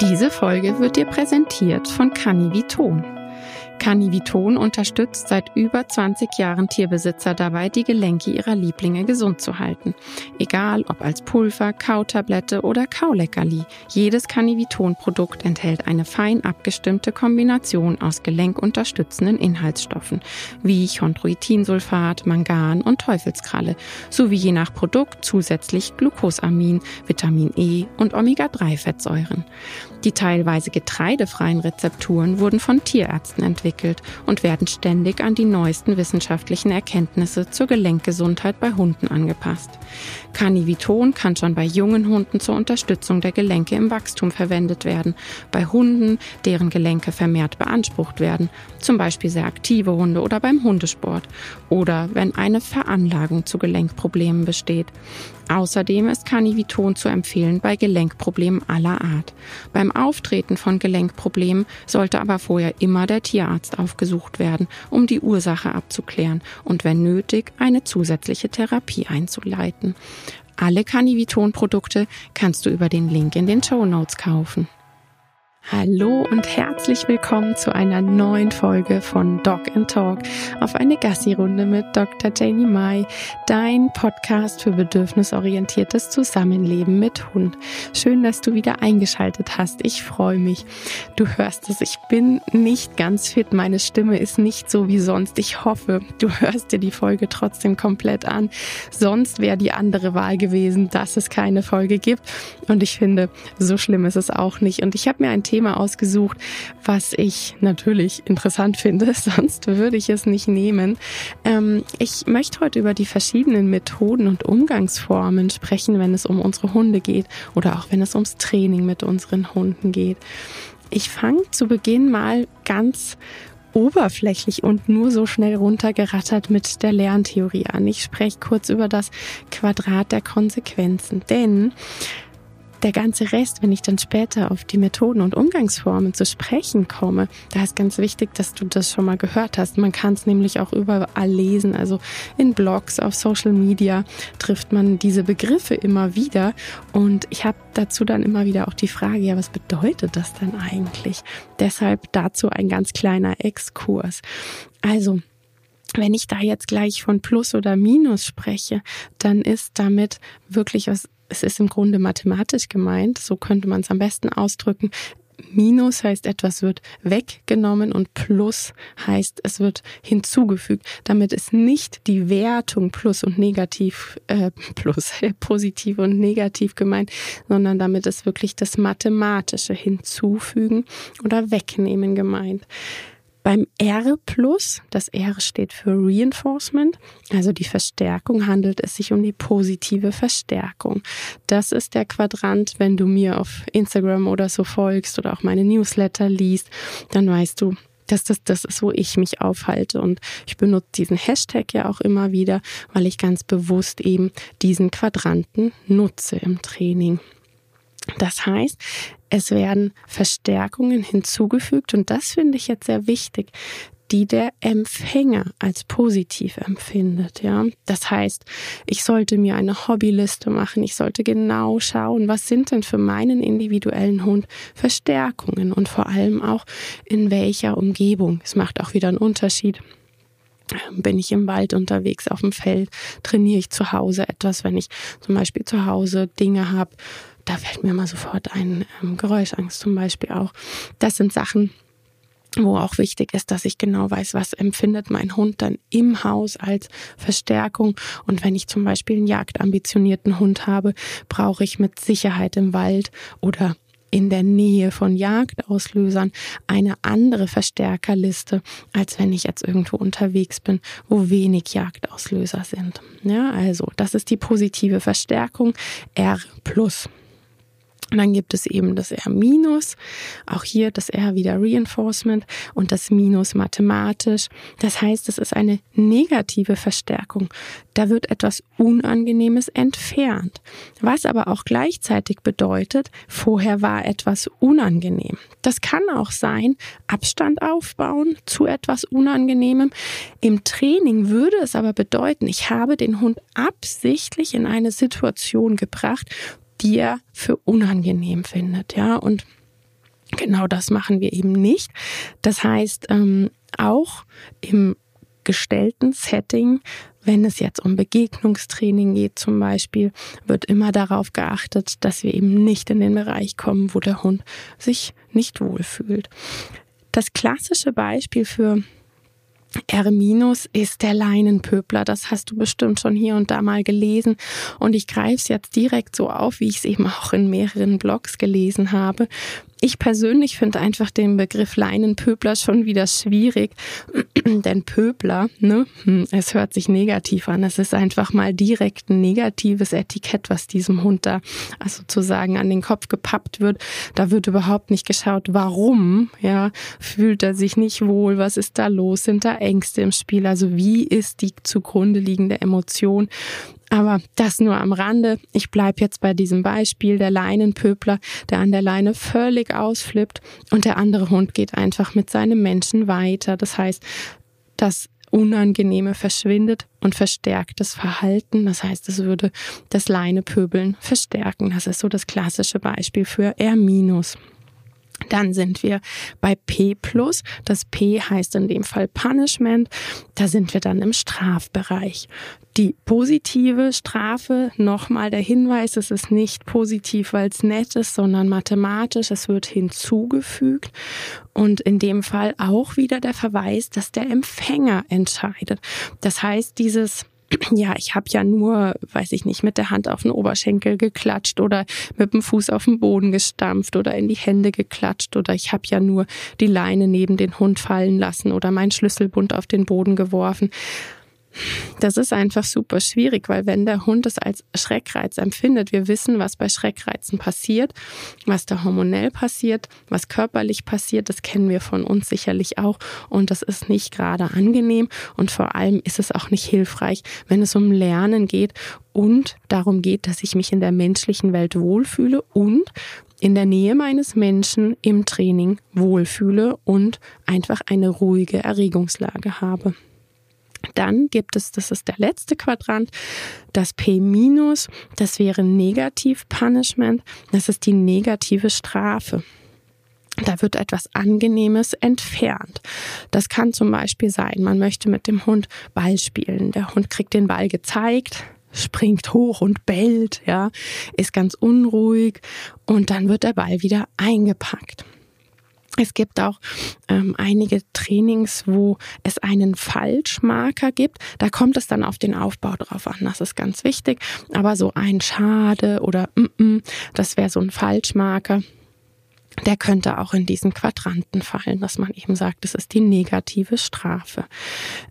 Diese Folge wird dir präsentiert von Canniviton. Canniviton unterstützt seit über 20 Jahren Tierbesitzer dabei, die Gelenke ihrer Lieblinge gesund zu halten. Egal ob als Pulver, Kautablette oder Kauleckerli, jedes Canniviton-Produkt enthält eine fein abgestimmte Kombination aus gelenkunterstützenden Inhaltsstoffen wie Chondroitinsulfat, Mangan und Teufelskralle sowie je nach Produkt zusätzlich Glucosamin, Vitamin E und Omega-3-Fettsäuren. Die teilweise getreidefreien Rezepturen wurden von Tierärzten entwickelt und werden ständig an die neuesten wissenschaftlichen Erkenntnisse zur Gelenkgesundheit bei Hunden angepasst. Carniviton kann schon bei jungen Hunden zur Unterstützung der Gelenke im Wachstum verwendet werden, bei Hunden, deren Gelenke vermehrt beansprucht werden, zum Beispiel sehr aktive Hunde oder beim Hundesport oder wenn eine Veranlagung zu Gelenkproblemen besteht. Außerdem ist Carniviton zu empfehlen bei Gelenkproblemen aller Art. Beim Auftreten von Gelenkproblemen sollte aber vorher immer der Tierarzt aufgesucht werden, um die Ursache abzuklären und wenn nötig eine zusätzliche Therapie einzuleiten. Alle Carniviton-Produkte kannst du über den Link in den Show Notes kaufen. Hallo und herzlich willkommen zu einer neuen Folge von Dog and Talk auf eine Gassi-Runde mit Dr. Janie Mai, dein Podcast für bedürfnisorientiertes Zusammenleben mit Hund. Schön, dass du wieder eingeschaltet hast. Ich freue mich. Du hörst es, ich bin nicht ganz fit. Meine Stimme ist nicht so wie sonst. Ich hoffe, du hörst dir die Folge trotzdem komplett an. Sonst wäre die andere Wahl gewesen, dass es keine Folge gibt. Und ich finde, so schlimm ist es auch nicht. Und ich habe mir ein Thema Thema ausgesucht, was ich natürlich interessant finde, sonst würde ich es nicht nehmen. Ähm, ich möchte heute über die verschiedenen Methoden und Umgangsformen sprechen, wenn es um unsere Hunde geht oder auch wenn es ums Training mit unseren Hunden geht. Ich fange zu Beginn mal ganz oberflächlich und nur so schnell runtergerattert mit der Lerntheorie an. Ich spreche kurz über das Quadrat der Konsequenzen, denn der ganze Rest, wenn ich dann später auf die Methoden und Umgangsformen zu sprechen komme, da ist ganz wichtig, dass du das schon mal gehört hast. Man kann es nämlich auch überall lesen, also in Blogs, auf Social Media trifft man diese Begriffe immer wieder. Und ich habe dazu dann immer wieder auch die Frage, ja, was bedeutet das denn eigentlich? Deshalb dazu ein ganz kleiner Exkurs. Also, wenn ich da jetzt gleich von Plus oder Minus spreche, dann ist damit wirklich was es ist im Grunde mathematisch gemeint, so könnte man es am besten ausdrücken. Minus heißt, etwas wird weggenommen und Plus heißt, es wird hinzugefügt. Damit ist nicht die Wertung Plus und Negativ, äh, Plus, positiv und negativ gemeint, sondern damit ist wirklich das mathematische Hinzufügen oder Wegnehmen gemeint. Beim R plus, das R steht für Reinforcement, also die Verstärkung, handelt es sich um die positive Verstärkung. Das ist der Quadrant, wenn du mir auf Instagram oder so folgst oder auch meine Newsletter liest, dann weißt du, dass das das ist, wo ich mich aufhalte. Und ich benutze diesen Hashtag ja auch immer wieder, weil ich ganz bewusst eben diesen Quadranten nutze im Training. Das heißt, es werden Verstärkungen hinzugefügt und das finde ich jetzt sehr wichtig, die der Empfänger als positiv empfindet, ja. Das heißt, ich sollte mir eine Hobbyliste machen. Ich sollte genau schauen, was sind denn für meinen individuellen Hund Verstärkungen und vor allem auch in welcher Umgebung. Es macht auch wieder einen Unterschied. Bin ich im Wald unterwegs, auf dem Feld, trainiere ich zu Hause etwas, wenn ich zum Beispiel zu Hause Dinge habe, da fällt mir mal sofort ein ähm, Geräuschangst zum Beispiel auch. Das sind Sachen, wo auch wichtig ist, dass ich genau weiß, was empfindet mein Hund dann im Haus als Verstärkung. Und wenn ich zum Beispiel einen jagdambitionierten Hund habe, brauche ich mit Sicherheit im Wald oder in der Nähe von Jagdauslösern eine andere Verstärkerliste, als wenn ich jetzt irgendwo unterwegs bin, wo wenig Jagdauslöser sind. Ja, also das ist die positive Verstärkung R plus. Und dann gibt es eben das R minus, auch hier das R wieder Reinforcement und das Minus mathematisch. Das heißt, es ist eine negative Verstärkung. Da wird etwas Unangenehmes entfernt. Was aber auch gleichzeitig bedeutet, vorher war etwas unangenehm. Das kann auch sein, Abstand aufbauen zu etwas Unangenehmem. Im Training würde es aber bedeuten, ich habe den Hund absichtlich in eine Situation gebracht, die er für unangenehm findet, ja. Und Genau das machen wir eben nicht. Das heißt, ähm, auch im gestellten Setting, wenn es jetzt um Begegnungstraining geht zum Beispiel, wird immer darauf geachtet, dass wir eben nicht in den Bereich kommen, wo der Hund sich nicht wohlfühlt. Das klassische Beispiel für R- ist der Leinenpöbler. Das hast du bestimmt schon hier und da mal gelesen. Und ich greife es jetzt direkt so auf, wie ich es eben auch in mehreren Blogs gelesen habe. Ich persönlich finde einfach den Begriff Leinenpöbler schon wieder schwierig, denn Pöbler, ne, hm, es hört sich negativ an. Es ist einfach mal direkt ein negatives Etikett, was diesem Hund da also sozusagen an den Kopf gepappt wird. Da wird überhaupt nicht geschaut, warum, ja, fühlt er sich nicht wohl, was ist da los, sind da Ängste im Spiel, also wie ist die zugrunde liegende Emotion aber das nur am Rande. Ich bleibe jetzt bei diesem Beispiel der Leinenpöbler, der an der Leine völlig ausflippt und der andere Hund geht einfach mit seinem Menschen weiter. Das heißt, das Unangenehme verschwindet und verstärkt das Verhalten. Das heißt, es würde das Leinepöbeln verstärken. Das ist so das klassische Beispiel für R-. Dann sind wir bei P. Das P heißt in dem Fall Punishment. Da sind wir dann im Strafbereich. Die positive Strafe, nochmal der Hinweis, es ist nicht positiv, weil es nett ist, sondern mathematisch. Es wird hinzugefügt. Und in dem Fall auch wieder der Verweis, dass der Empfänger entscheidet. Das heißt, dieses ja, ich habe ja nur, weiß ich nicht, mit der Hand auf den Oberschenkel geklatscht oder mit dem Fuß auf den Boden gestampft oder in die Hände geklatscht oder ich habe ja nur die Leine neben den Hund fallen lassen oder meinen Schlüsselbund auf den Boden geworfen. Das ist einfach super schwierig, weil wenn der Hund es als Schreckreiz empfindet, wir wissen, was bei Schreckreizen passiert, was da hormonell passiert, was körperlich passiert, das kennen wir von uns sicherlich auch und das ist nicht gerade angenehm und vor allem ist es auch nicht hilfreich, wenn es um Lernen geht und darum geht, dass ich mich in der menschlichen Welt wohlfühle und in der Nähe meines Menschen im Training wohlfühle und einfach eine ruhige Erregungslage habe. Dann gibt es, das ist der letzte Quadrant, das P-, das wäre Negativ Punishment, das ist die negative Strafe. Da wird etwas Angenehmes entfernt. Das kann zum Beispiel sein, man möchte mit dem Hund Ball spielen. Der Hund kriegt den Ball gezeigt, springt hoch und bellt, ja, ist ganz unruhig und dann wird der Ball wieder eingepackt. Es gibt auch ähm, einige Trainings, wo es einen Falschmarker gibt. Da kommt es dann auf den Aufbau drauf an. Das ist ganz wichtig. Aber so ein Schade oder mm -mm, das wäre so ein Falschmarker. Der könnte auch in diesen Quadranten fallen, dass man eben sagt, das ist die negative Strafe.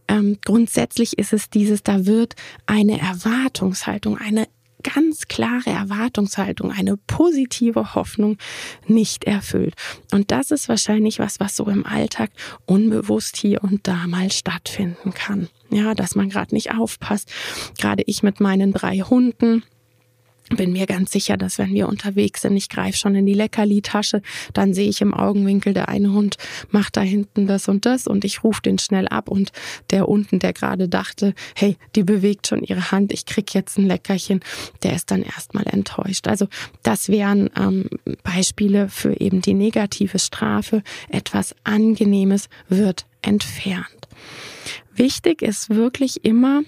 Ähm, grundsätzlich ist es dieses, da wird eine Erwartungshaltung, eine ganz klare Erwartungshaltung, eine positive Hoffnung nicht erfüllt. Und das ist wahrscheinlich was, was so im Alltag unbewusst hier und da mal stattfinden kann. Ja, dass man gerade nicht aufpasst. Gerade ich mit meinen drei Hunden bin mir ganz sicher, dass wenn wir unterwegs sind, ich greife schon in die Leckerli-Tasche, dann sehe ich im Augenwinkel, der eine Hund macht da hinten das und das und ich rufe den schnell ab und der unten, der gerade dachte, hey, die bewegt schon ihre Hand, ich krieg jetzt ein Leckerchen, der ist dann erstmal enttäuscht. Also das wären ähm, Beispiele für eben die negative Strafe. Etwas Angenehmes wird entfernt. Wichtig ist wirklich immer,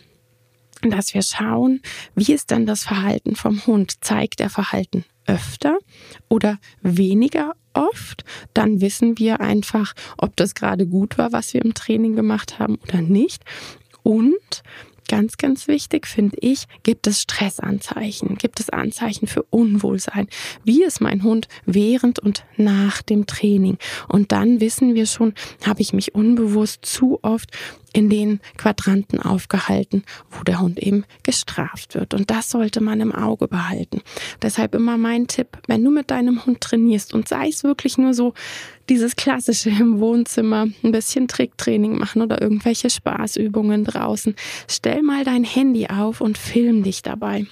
dass wir schauen, wie ist denn das Verhalten vom Hund? Zeigt er Verhalten öfter oder weniger oft? Dann wissen wir einfach, ob das gerade gut war, was wir im Training gemacht haben oder nicht. Und ganz, ganz wichtig finde ich, gibt es Stressanzeichen, gibt es Anzeichen für Unwohlsein. Wie ist mein Hund während und nach dem Training? Und dann wissen wir schon, habe ich mich unbewusst zu oft in den Quadranten aufgehalten, wo der Hund eben gestraft wird. Und das sollte man im Auge behalten. Deshalb immer mein Tipp, wenn du mit deinem Hund trainierst und sei es wirklich nur so dieses klassische im Wohnzimmer, ein bisschen Tricktraining machen oder irgendwelche Spaßübungen draußen, stell mal dein Handy auf und film dich dabei.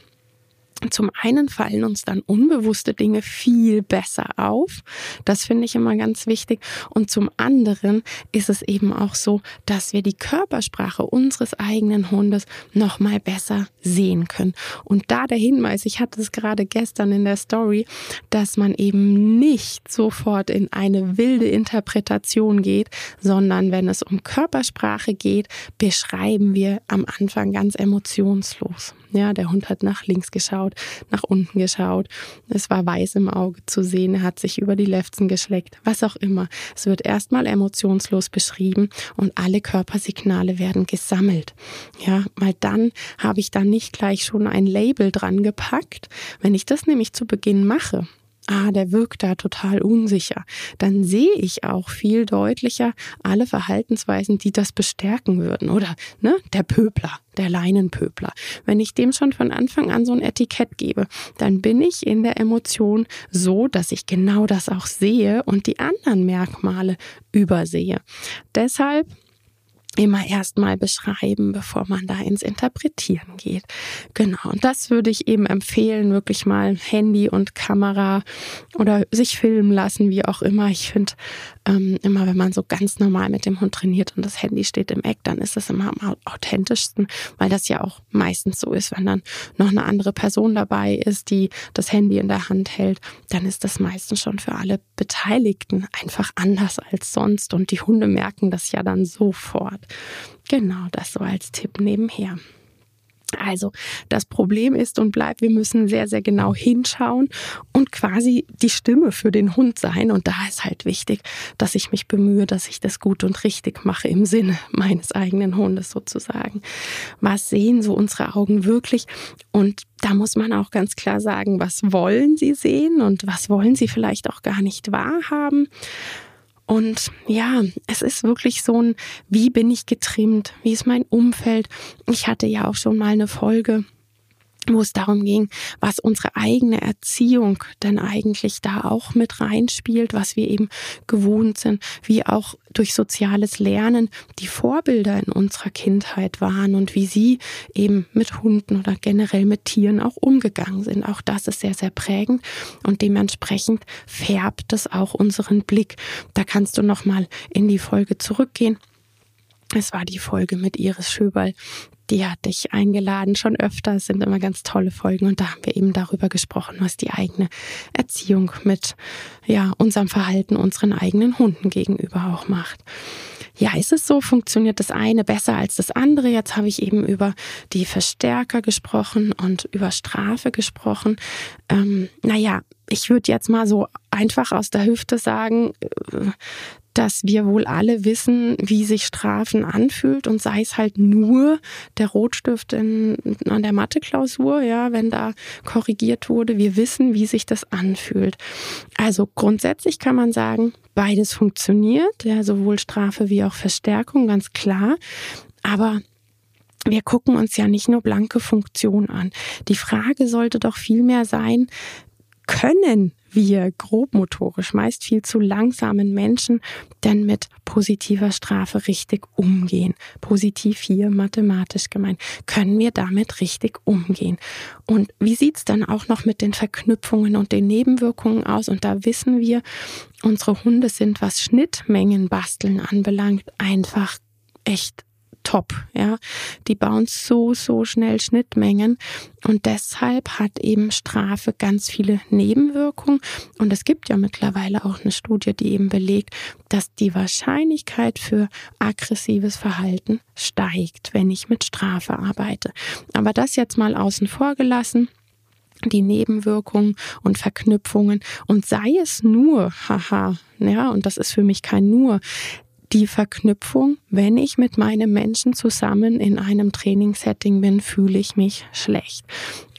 Zum einen fallen uns dann unbewusste Dinge viel besser auf. Das finde ich immer ganz wichtig. Und zum anderen ist es eben auch so, dass wir die Körpersprache unseres eigenen Hundes noch mal besser sehen können. Und da der Hinweis, ich hatte es gerade gestern in der Story, dass man eben nicht sofort in eine wilde Interpretation geht, sondern wenn es um Körpersprache geht, beschreiben wir am Anfang ganz emotionslos. Ja, der Hund hat nach links geschaut, nach unten geschaut. Es war weiß im Auge zu sehen. Er hat sich über die Lefzen geschleckt. Was auch immer. Es wird erstmal emotionslos beschrieben und alle Körpersignale werden gesammelt. Ja, weil dann habe ich da nicht gleich schon ein Label dran gepackt. Wenn ich das nämlich zu Beginn mache, ah, der wirkt da total unsicher, dann sehe ich auch viel deutlicher alle Verhaltensweisen, die das bestärken würden. Oder ne, der Pöbler, der Leinenpöbler. Wenn ich dem schon von Anfang an so ein Etikett gebe, dann bin ich in der Emotion so, dass ich genau das auch sehe und die anderen Merkmale übersehe. Deshalb immer erstmal beschreiben, bevor man da ins Interpretieren geht. Genau. Und das würde ich eben empfehlen, wirklich mal Handy und Kamera oder sich filmen lassen, wie auch immer. Ich finde, ähm, immer wenn man so ganz normal mit dem Hund trainiert und das Handy steht im Eck, dann ist das immer am authentischsten, weil das ja auch meistens so ist, wenn dann noch eine andere Person dabei ist, die das Handy in der Hand hält, dann ist das meistens schon für alle Beteiligten einfach anders als sonst und die Hunde merken das ja dann sofort. Genau, das so als Tipp nebenher. Also das Problem ist und bleibt, wir müssen sehr, sehr genau hinschauen und quasi die Stimme für den Hund sein. Und da ist halt wichtig, dass ich mich bemühe, dass ich das gut und richtig mache im Sinne meines eigenen Hundes sozusagen. Was sehen so unsere Augen wirklich? Und da muss man auch ganz klar sagen, was wollen sie sehen und was wollen sie vielleicht auch gar nicht wahrhaben. Und ja, es ist wirklich so ein, wie bin ich getrimmt? Wie ist mein Umfeld? Ich hatte ja auch schon mal eine Folge wo es darum ging, was unsere eigene Erziehung denn eigentlich da auch mit reinspielt, was wir eben gewohnt sind, wie auch durch soziales Lernen die Vorbilder in unserer Kindheit waren und wie sie eben mit Hunden oder generell mit Tieren auch umgegangen sind. Auch das ist sehr, sehr prägend und dementsprechend färbt es auch unseren Blick. Da kannst du nochmal in die Folge zurückgehen. Es war die Folge mit Iris Schöberl, die hatte ich eingeladen, schon öfter. Es sind immer ganz tolle Folgen und da haben wir eben darüber gesprochen, was die eigene Erziehung mit ja, unserem Verhalten unseren eigenen Hunden gegenüber auch macht. Ja, ist es so? Funktioniert das eine besser als das andere? Jetzt habe ich eben über die Verstärker gesprochen und über Strafe gesprochen. Ähm, naja, ich würde jetzt mal so einfach aus der Hüfte sagen, äh, dass wir wohl alle wissen, wie sich Strafen anfühlt und sei es halt nur der Rotstift in, an der Mathe-Klausur, ja, wenn da korrigiert wurde. Wir wissen, wie sich das anfühlt. Also grundsätzlich kann man sagen, beides funktioniert, ja, sowohl Strafe wie auch Verstärkung, ganz klar. Aber wir gucken uns ja nicht nur blanke Funktion an. Die Frage sollte doch vielmehr sein, können wir grobmotorisch, meist viel zu langsamen Menschen denn mit positiver Strafe richtig umgehen? Positiv hier mathematisch gemeint. Können wir damit richtig umgehen? Und wie sieht's dann auch noch mit den Verknüpfungen und den Nebenwirkungen aus? Und da wissen wir, unsere Hunde sind, was Schnittmengen basteln anbelangt, einfach echt top. Ja, die bauen so, so schnell Schnittmengen und deshalb hat eben Strafe ganz viele Nebenwirkungen. Und es gibt ja mittlerweile auch eine Studie, die eben belegt, dass die Wahrscheinlichkeit für aggressives Verhalten steigt, wenn ich mit Strafe arbeite. Aber das jetzt mal außen vor gelassen die Nebenwirkungen und Verknüpfungen und sei es nur, haha, ja, und das ist für mich kein nur, die Verknüpfung, wenn ich mit meinem Menschen zusammen in einem Trainingssetting bin, fühle ich mich schlecht.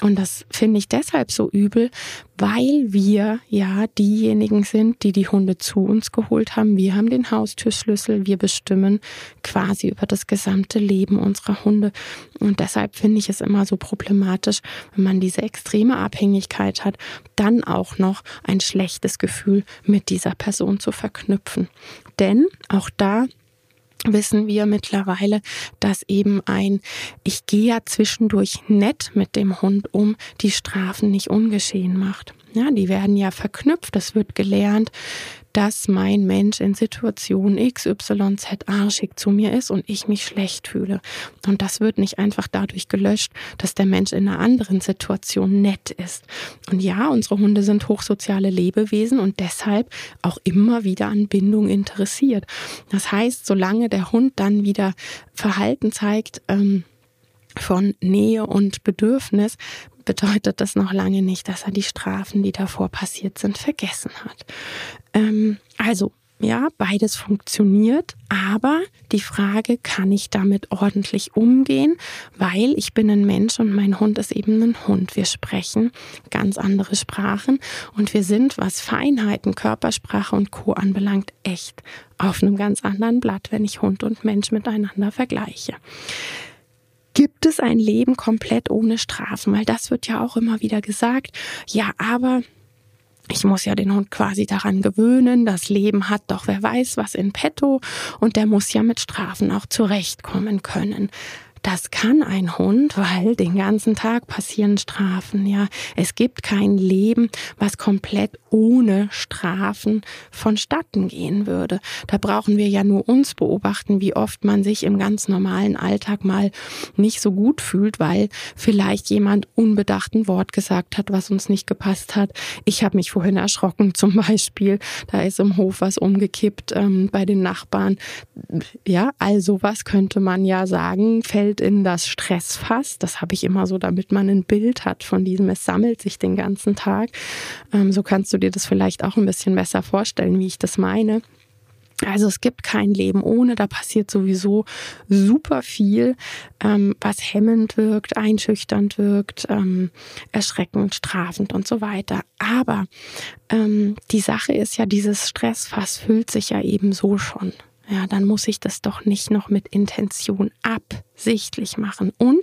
Und das finde ich deshalb so übel, weil wir ja diejenigen sind, die die Hunde zu uns geholt haben. Wir haben den Haustürschlüssel, wir bestimmen quasi über das gesamte Leben unserer Hunde. Und deshalb finde ich es immer so problematisch, wenn man diese extreme Abhängigkeit hat, dann auch noch ein schlechtes Gefühl mit dieser Person zu verknüpfen. Denn auch da wissen wir mittlerweile, dass eben ein, ich gehe ja zwischendurch nett mit dem Hund um, die Strafen nicht ungeschehen macht. Ja, die werden ja verknüpft, es wird gelernt, dass mein Mensch in Situation XYZ arschig zu mir ist und ich mich schlecht fühle. Und das wird nicht einfach dadurch gelöscht, dass der Mensch in einer anderen Situation nett ist. Und ja, unsere Hunde sind hochsoziale Lebewesen und deshalb auch immer wieder an Bindung interessiert. Das heißt, solange der Hund dann wieder Verhalten zeigt, ähm, von Nähe und Bedürfnis, bedeutet das noch lange nicht, dass er die Strafen, die davor passiert sind, vergessen hat. Ähm, also, ja, beides funktioniert, aber die Frage, kann ich damit ordentlich umgehen? Weil ich bin ein Mensch und mein Hund ist eben ein Hund. Wir sprechen ganz andere Sprachen und wir sind, was Feinheiten, Körpersprache und Co. anbelangt, echt auf einem ganz anderen Blatt, wenn ich Hund und Mensch miteinander vergleiche. Gibt es ein Leben komplett ohne Strafen? Weil das wird ja auch immer wieder gesagt. Ja, aber ich muss ja den Hund quasi daran gewöhnen. Das Leben hat doch wer weiß was in petto und der muss ja mit Strafen auch zurechtkommen können. Das kann ein Hund, weil den ganzen Tag passieren Strafen, ja. Es gibt kein Leben, was komplett ohne Strafen vonstatten gehen würde. Da brauchen wir ja nur uns beobachten, wie oft man sich im ganz normalen Alltag mal nicht so gut fühlt, weil vielleicht jemand unbedacht ein Wort gesagt hat, was uns nicht gepasst hat. Ich habe mich vorhin erschrocken zum Beispiel. Da ist im Hof was umgekippt ähm, bei den Nachbarn. Ja, also was könnte man ja sagen, fällt fällt in das Stressfass. Das habe ich immer so, damit man ein Bild hat von diesem, es sammelt sich den ganzen Tag. Ähm, so kannst du dir das vielleicht auch ein bisschen besser vorstellen, wie ich das meine. Also es gibt kein Leben ohne, da passiert sowieso super viel, ähm, was hemmend wirkt, einschüchternd wirkt, ähm, erschreckend, strafend und so weiter. Aber ähm, die Sache ist ja, dieses Stressfass füllt sich ja eben so schon ja, dann muss ich das doch nicht noch mit Intention absichtlich machen. Und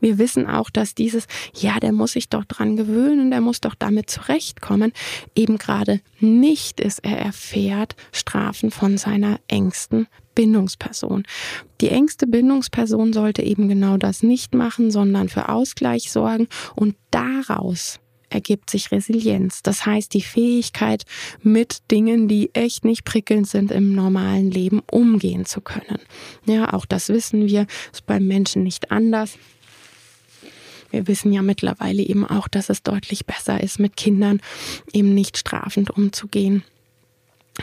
wir wissen auch, dass dieses, ja, der muss sich doch dran gewöhnen, der muss doch damit zurechtkommen, eben gerade nicht ist, er erfährt Strafen von seiner engsten Bindungsperson. Die engste Bindungsperson sollte eben genau das nicht machen, sondern für Ausgleich sorgen und daraus ergibt sich Resilienz. Das heißt, die Fähigkeit, mit Dingen, die echt nicht prickelnd sind im normalen Leben, umgehen zu können. Ja, auch das wissen wir, ist beim Menschen nicht anders. Wir wissen ja mittlerweile eben auch, dass es deutlich besser ist, mit Kindern eben nicht strafend umzugehen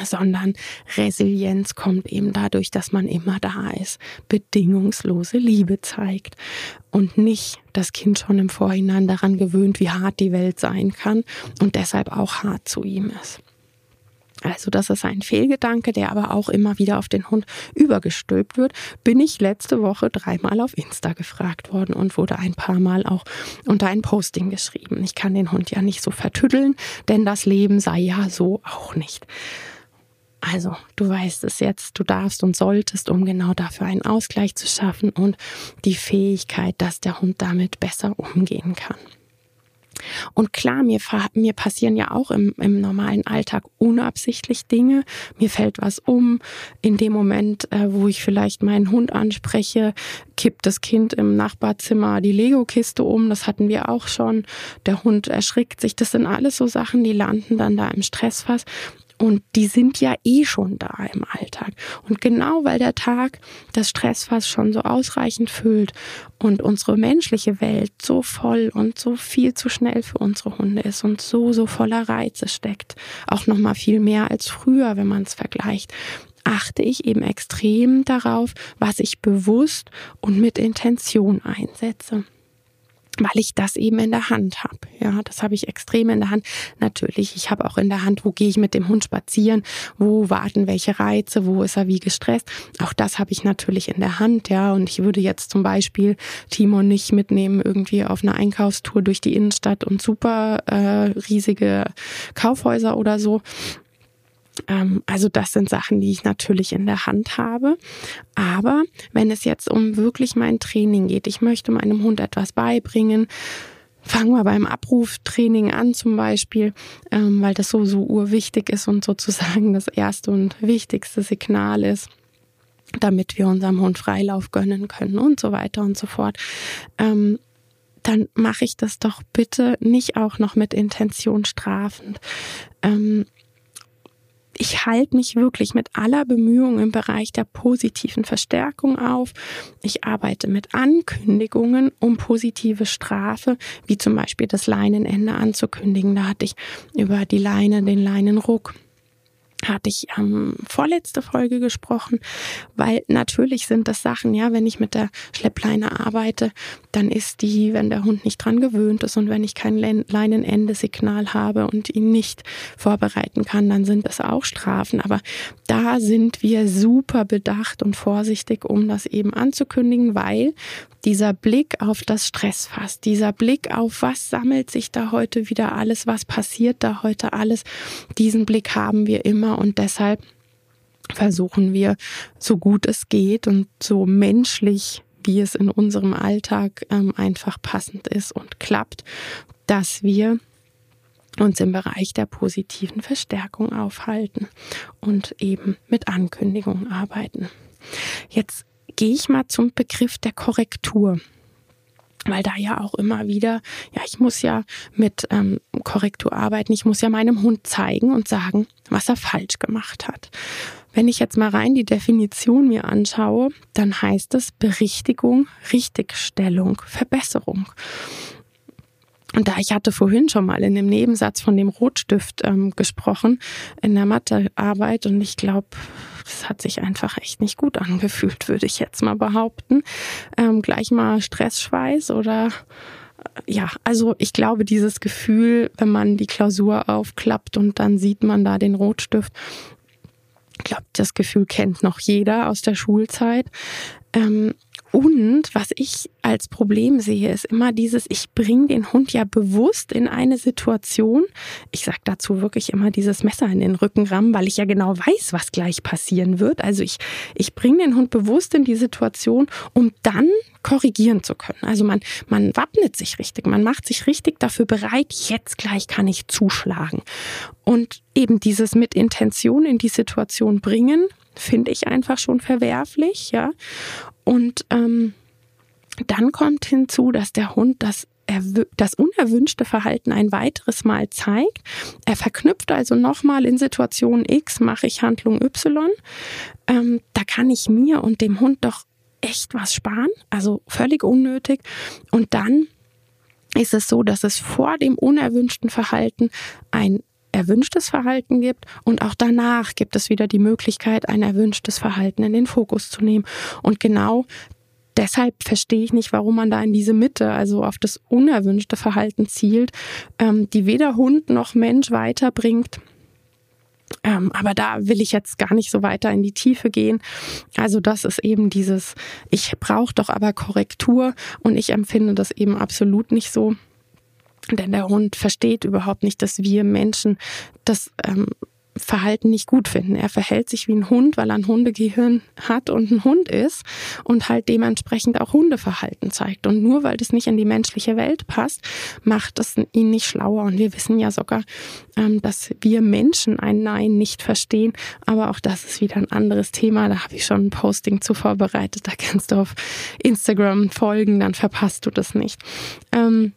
sondern Resilienz kommt eben dadurch, dass man immer da ist, bedingungslose Liebe zeigt und nicht das Kind schon im Vorhinein daran gewöhnt, wie hart die Welt sein kann und deshalb auch hart zu ihm ist. Also das ist ein Fehlgedanke, der aber auch immer wieder auf den Hund übergestülpt wird. Bin ich letzte Woche dreimal auf Insta gefragt worden und wurde ein paar Mal auch unter ein Posting geschrieben. Ich kann den Hund ja nicht so vertüddeln, denn das Leben sei ja so auch nicht. Also, du weißt es jetzt, du darfst und solltest, um genau dafür einen Ausgleich zu schaffen und die Fähigkeit, dass der Hund damit besser umgehen kann. Und klar, mir, mir passieren ja auch im, im normalen Alltag unabsichtlich Dinge. Mir fällt was um. In dem Moment, äh, wo ich vielleicht meinen Hund anspreche, kippt das Kind im Nachbarzimmer die Lego-Kiste um. Das hatten wir auch schon. Der Hund erschrickt sich. Das sind alles so Sachen, die landen dann da im Stressfass. Und die sind ja eh schon da im Alltag. Und genau weil der Tag das Stressfass schon so ausreichend füllt und unsere menschliche Welt so voll und so viel zu schnell für unsere Hunde ist und so, so voller Reize steckt, auch nochmal viel mehr als früher, wenn man es vergleicht, achte ich eben extrem darauf, was ich bewusst und mit Intention einsetze weil ich das eben in der Hand habe. Ja, das habe ich extrem in der Hand. Natürlich, ich habe auch in der Hand, wo gehe ich mit dem Hund spazieren, wo warten welche Reize, wo ist er wie gestresst. Auch das habe ich natürlich in der Hand, ja. Und ich würde jetzt zum Beispiel Timo nicht mitnehmen irgendwie auf eine Einkaufstour durch die Innenstadt und super äh, riesige Kaufhäuser oder so. Ähm, also das sind Sachen, die ich natürlich in der Hand habe. Aber wenn es jetzt um wirklich mein Training geht, ich möchte meinem Hund etwas beibringen, Fangen wir beim Abruftraining an zum Beispiel, ähm, weil das so, so urwichtig ist und sozusagen das erste und wichtigste Signal ist damit wir unserem Hund Freilauf gönnen können und so weiter und so fort. Ähm, dann mache ich das doch bitte nicht auch noch mit Intention strafend. Ähm, ich halte mich wirklich mit aller Bemühung im Bereich der positiven Verstärkung auf. Ich arbeite mit Ankündigungen, um positive Strafe, wie zum Beispiel das Leinenende anzukündigen. Da hatte ich über die Leine den Leinenruck hatte ich ähm, vorletzte Folge gesprochen, weil natürlich sind das Sachen, ja, wenn ich mit der Schleppleine arbeite, dann ist die, wenn der Hund nicht dran gewöhnt ist und wenn ich kein Leinenende-Signal habe und ihn nicht vorbereiten kann, dann sind das auch Strafen. Aber da sind wir super bedacht und vorsichtig, um das eben anzukündigen, weil dieser Blick auf das Stressfass, dieser Blick auf was sammelt sich da heute wieder alles, was passiert da heute alles, diesen Blick haben wir immer und deshalb versuchen wir, so gut es geht und so menschlich, wie es in unserem Alltag ähm, einfach passend ist und klappt, dass wir uns im Bereich der positiven Verstärkung aufhalten und eben mit Ankündigungen arbeiten. Jetzt gehe ich mal zum Begriff der Korrektur weil da ja auch immer wieder, ja, ich muss ja mit ähm, Korrektur arbeiten, ich muss ja meinem Hund zeigen und sagen, was er falsch gemacht hat. Wenn ich jetzt mal rein die Definition mir anschaue, dann heißt es Berichtigung, Richtigstellung, Verbesserung. Und da ich hatte vorhin schon mal in dem Nebensatz von dem Rotstift ähm, gesprochen in der Mathearbeit und ich glaube, das hat sich einfach echt nicht gut angefühlt, würde ich jetzt mal behaupten. Ähm, gleich mal Stressschweiß oder äh, ja, also ich glaube, dieses Gefühl, wenn man die Klausur aufklappt und dann sieht man da den Rotstift, ich glaube, das Gefühl kennt noch jeder aus der Schulzeit. Ähm, und was ich als Problem sehe, ist immer dieses, ich bringe den Hund ja bewusst in eine Situation. Ich sage dazu wirklich immer dieses Messer in den Rücken rammen, weil ich ja genau weiß, was gleich passieren wird. Also ich, ich bringe den Hund bewusst in die Situation, um dann korrigieren zu können. Also man, man wappnet sich richtig, man macht sich richtig dafür bereit, jetzt gleich kann ich zuschlagen. Und eben dieses mit Intention in die Situation bringen, finde ich einfach schon verwerflich, ja. Und ähm, dann kommt hinzu, dass der Hund das das unerwünschte Verhalten ein weiteres Mal zeigt. Er verknüpft also nochmal in Situation X, mache ich Handlung Y. Ähm, da kann ich mir und dem Hund doch echt was sparen, also völlig unnötig. Und dann ist es so, dass es vor dem unerwünschten Verhalten ein erwünschtes Verhalten gibt und auch danach gibt es wieder die Möglichkeit, ein erwünschtes Verhalten in den Fokus zu nehmen. Und genau deshalb verstehe ich nicht, warum man da in diese Mitte, also auf das unerwünschte Verhalten zielt, ähm, die weder Hund noch Mensch weiterbringt. Ähm, aber da will ich jetzt gar nicht so weiter in die Tiefe gehen. Also das ist eben dieses, ich brauche doch aber Korrektur und ich empfinde das eben absolut nicht so. Denn der Hund versteht überhaupt nicht, dass wir Menschen das ähm, Verhalten nicht gut finden. Er verhält sich wie ein Hund, weil er ein Hundegehirn hat und ein Hund ist und halt dementsprechend auch Hundeverhalten zeigt. Und nur weil das nicht in die menschliche Welt passt, macht das ihn nicht schlauer. Und wir wissen ja sogar, ähm, dass wir Menschen ein Nein nicht verstehen. Aber auch das ist wieder ein anderes Thema. Da habe ich schon ein Posting zu vorbereitet. Da kannst du auf Instagram folgen, dann verpasst du das nicht. Ähm,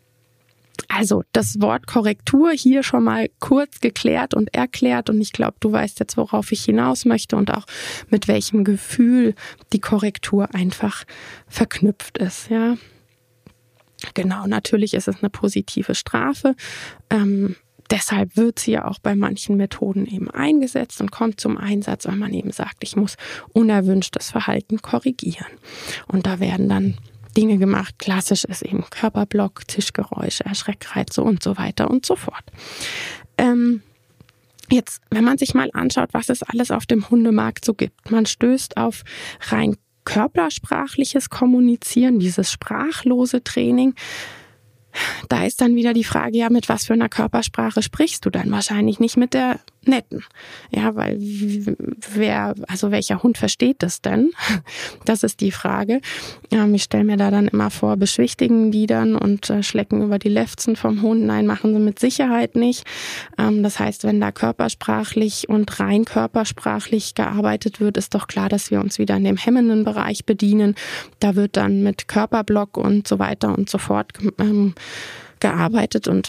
also das Wort Korrektur hier schon mal kurz geklärt und erklärt und ich glaube, du weißt jetzt, worauf ich hinaus möchte und auch mit welchem Gefühl die Korrektur einfach verknüpft ist, ja. Genau, natürlich ist es eine positive Strafe. Ähm, deshalb wird sie ja auch bei manchen Methoden eben eingesetzt und kommt zum Einsatz, weil man eben sagt, ich muss unerwünschtes Verhalten korrigieren. Und da werden dann Dinge gemacht. Klassisch ist eben Körperblock, Tischgeräusche, Erschreckreize und so weiter und so fort. Ähm, jetzt, wenn man sich mal anschaut, was es alles auf dem Hundemarkt so gibt. Man stößt auf rein körpersprachliches Kommunizieren, dieses sprachlose Training. Da ist dann wieder die Frage, ja, mit was für einer Körpersprache sprichst du dann? Wahrscheinlich nicht mit der netten. Ja, weil wer, also welcher Hund versteht das denn? Das ist die Frage. Ähm, ich stelle mir da dann immer vor, beschwichtigen die dann und äh, schlecken über die Lefzen vom Hund. Nein, machen sie mit Sicherheit nicht. Ähm, das heißt, wenn da körpersprachlich und rein körpersprachlich gearbeitet wird, ist doch klar, dass wir uns wieder in dem hemmenden Bereich bedienen. Da wird dann mit Körperblock und so weiter und so fort ähm, gearbeitet und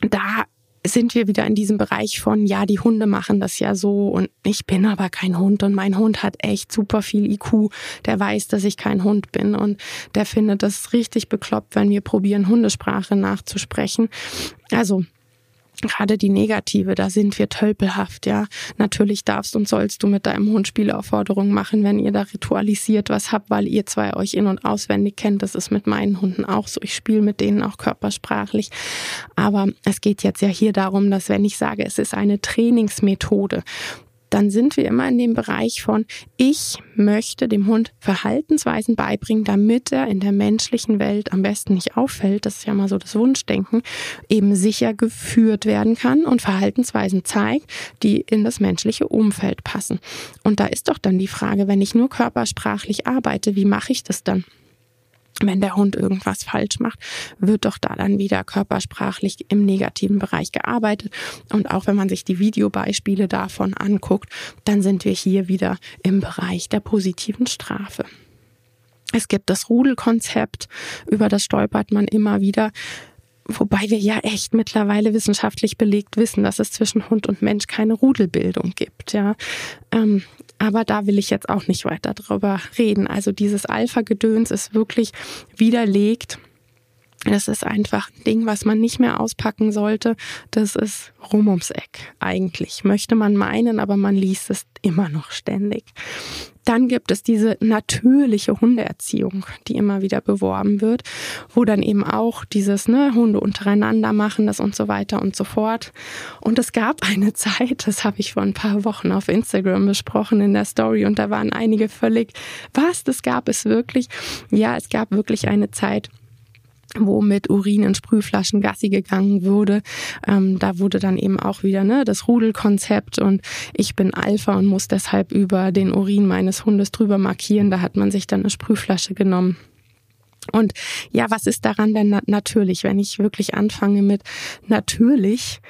da sind wir wieder in diesem Bereich von, ja, die Hunde machen das ja so und ich bin aber kein Hund und mein Hund hat echt super viel IQ. Der weiß, dass ich kein Hund bin und der findet das richtig bekloppt, wenn wir probieren, Hundesprache nachzusprechen. Also gerade die negative, da sind wir tölpelhaft, ja. Natürlich darfst und sollst du mit deinem Hund Spielaufforderungen machen, wenn ihr da ritualisiert was habt, weil ihr zwei euch in- und auswendig kennt. Das ist mit meinen Hunden auch so. Ich spiele mit denen auch körpersprachlich. Aber es geht jetzt ja hier darum, dass wenn ich sage, es ist eine Trainingsmethode, dann sind wir immer in dem Bereich von, ich möchte dem Hund Verhaltensweisen beibringen, damit er in der menschlichen Welt am besten nicht auffällt, das ist ja mal so das Wunschdenken, eben sicher geführt werden kann und Verhaltensweisen zeigt, die in das menschliche Umfeld passen. Und da ist doch dann die Frage, wenn ich nur körpersprachlich arbeite, wie mache ich das dann? Wenn der Hund irgendwas falsch macht, wird doch da dann wieder körpersprachlich im negativen Bereich gearbeitet. Und auch wenn man sich die Videobeispiele davon anguckt, dann sind wir hier wieder im Bereich der positiven Strafe. Es gibt das Rudelkonzept, über das stolpert man immer wieder. Wobei wir ja echt mittlerweile wissenschaftlich belegt wissen, dass es zwischen Hund und Mensch keine Rudelbildung gibt. Ja, ähm, aber da will ich jetzt auch nicht weiter drüber reden. Also dieses Alpha-Gedöns ist wirklich widerlegt. Das ist einfach ein Ding, was man nicht mehr auspacken sollte. Das ist rum ums Eck eigentlich. Möchte man meinen, aber man liest es immer noch ständig. Dann gibt es diese natürliche Hundeerziehung, die immer wieder beworben wird, wo dann eben auch dieses ne, Hunde untereinander machen das und so weiter und so fort. Und es gab eine Zeit, das habe ich vor ein paar Wochen auf Instagram besprochen in der Story und da waren einige völlig, was, das gab es wirklich? Ja, es gab wirklich eine Zeit, wo mit Urin in Sprühflaschen Gassi gegangen wurde. Ähm, da wurde dann eben auch wieder ne, das Rudelkonzept und ich bin Alpha und muss deshalb über den Urin meines Hundes drüber markieren. Da hat man sich dann eine Sprühflasche genommen. Und ja, was ist daran denn natürlich, wenn ich wirklich anfange mit natürlich?